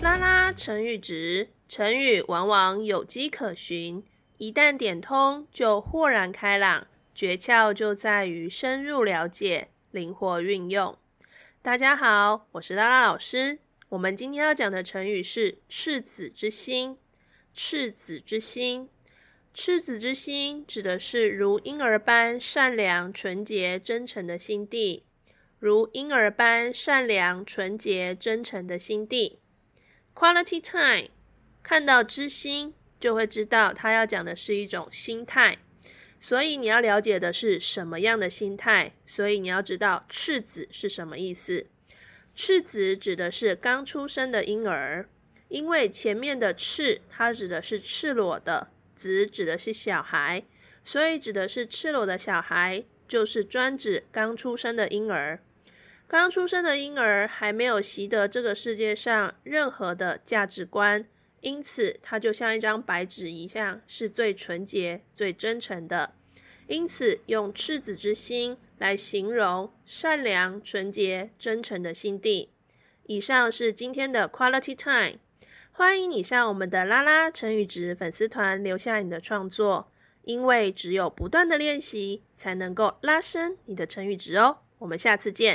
拉拉成语质，成语往往有迹可循，一旦点通就豁然开朗。诀窍就在于深入了解，灵活运用。大家好，我是拉拉老师。我们今天要讲的成语是“赤子之心”。赤子之心，赤子之心指的是如婴儿般善良、纯洁、真诚的心地。如婴儿般善良、纯洁、真诚的心地。Quality time，看到之心就会知道他要讲的是一种心态。所以你要了解的是什么样的心态，所以你要知道“赤子”是什么意思。赤子指的是刚出生的婴儿，因为前面的“赤”它指的是赤裸的，“子”指的是小孩，所以指的是赤裸的小孩，就是专指刚出生的婴儿。刚出生的婴儿还没有习得这个世界上任何的价值观。因此，它就像一张白纸一样，是最纯洁、最真诚的。因此，用赤子之心来形容善良、纯洁、真诚的心地。以上是今天的 Quality Time，欢迎你上我们的拉拉成语值粉丝团留下你的创作，因为只有不断的练习，才能够拉伸你的成语值哦。我们下次见。